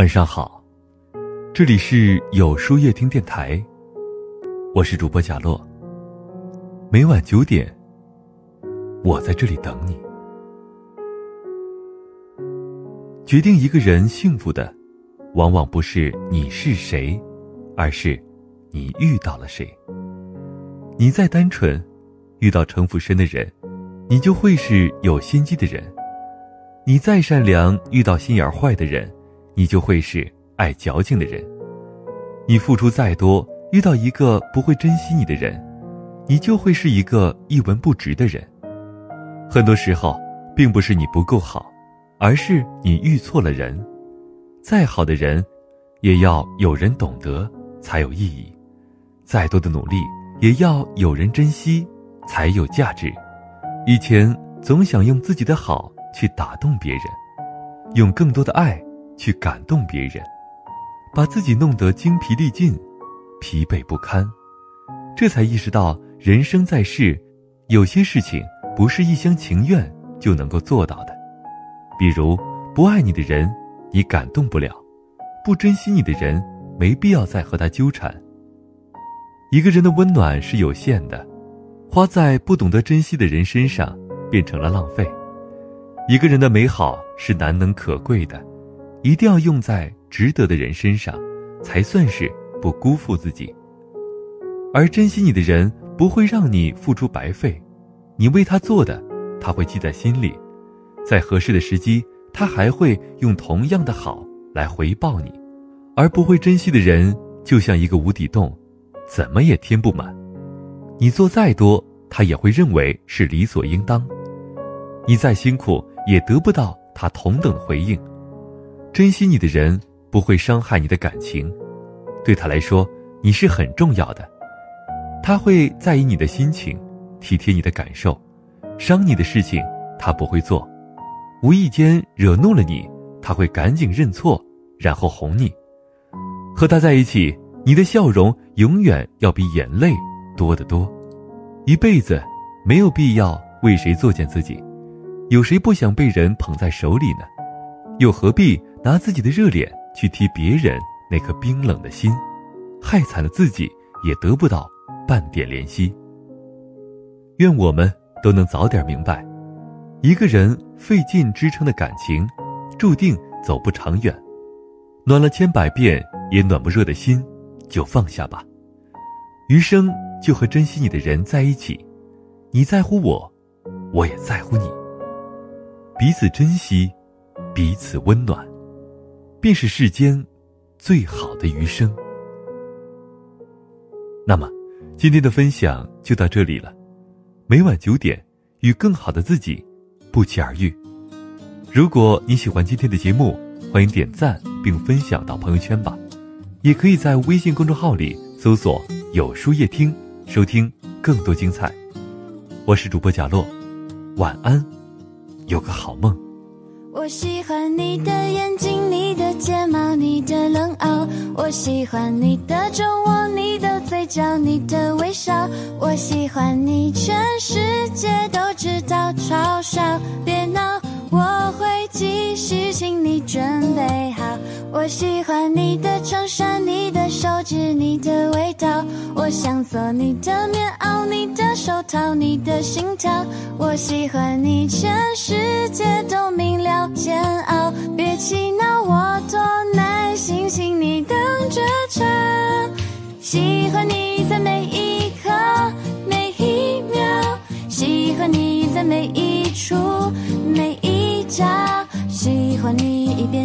晚上好，这里是有书夜听电台，我是主播贾洛。每晚九点，我在这里等你。决定一个人幸福的，往往不是你是谁，而是你遇到了谁。你再单纯，遇到城府深的人，你就会是有心机的人；你再善良，遇到心眼坏的人。你就会是爱矫情的人。你付出再多，遇到一个不会珍惜你的人，你就会是一个一文不值的人。很多时候，并不是你不够好，而是你遇错了人。再好的人，也要有人懂得才有意义；再多的努力，也要有人珍惜才有价值。以前总想用自己的好去打动别人，用更多的爱。去感动别人，把自己弄得精疲力尽、疲惫不堪，这才意识到人生在世，有些事情不是一厢情愿就能够做到的。比如，不爱你的人，你感动不了；不珍惜你的人，没必要再和他纠缠。一个人的温暖是有限的，花在不懂得珍惜的人身上，变成了浪费。一个人的美好是难能可贵的。一定要用在值得的人身上，才算是不辜负自己。而珍惜你的人不会让你付出白费，你为他做的，他会记在心里，在合适的时机，他还会用同样的好来回报你。而不会珍惜的人，就像一个无底洞，怎么也填不满。你做再多，他也会认为是理所应当。你再辛苦，也得不到他同等回应。珍惜你的人不会伤害你的感情，对他来说你是很重要的，他会在意你的心情，体贴你的感受，伤你的事情他不会做，无意间惹怒了你，他会赶紧认错，然后哄你。和他在一起，你的笑容永远要比眼泪多得多。一辈子没有必要为谁作践自己，有谁不想被人捧在手里呢？又何必？拿自己的热脸去踢别人那颗冰冷的心，害惨了自己，也得不到半点怜惜。愿我们都能早点明白，一个人费劲支撑的感情，注定走不长远。暖了千百遍也暖不热的心，就放下吧。余生就和珍惜你的人在一起，你在乎我，我也在乎你。彼此珍惜，彼此温暖。便是世间最好的余生。那么，今天的分享就到这里了。每晚九点，与更好的自己不期而遇。如果你喜欢今天的节目，欢迎点赞并分享到朋友圈吧。也可以在微信公众号里搜索“有书夜听”，收听更多精彩。我是主播贾洛，晚安，有个好梦。我喜欢你的眼睛，你的睫毛，你的冷傲。我喜欢你的酒窝，你的嘴角，你的微笑。我喜欢你，全世界都知道，嘲笑别闹，我会继续，请你准备好。我喜欢你的衬衫，你的手指，你的味道。我想做你的棉袄，你的手套，你的心跳。我喜欢你，全世界都明了，煎熬。别气恼，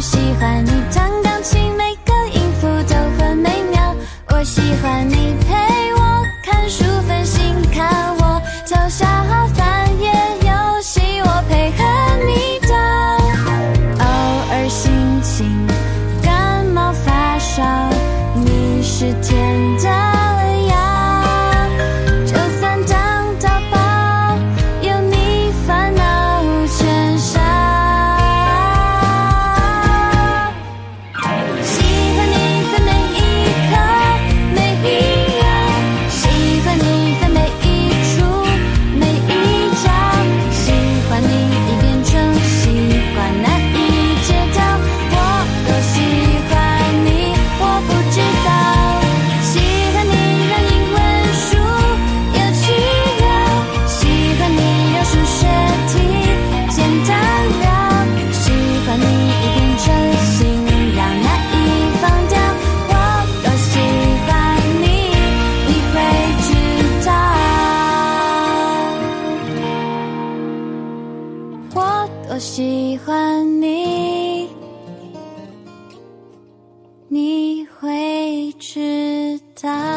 喜欢你喜欢你，你会知道。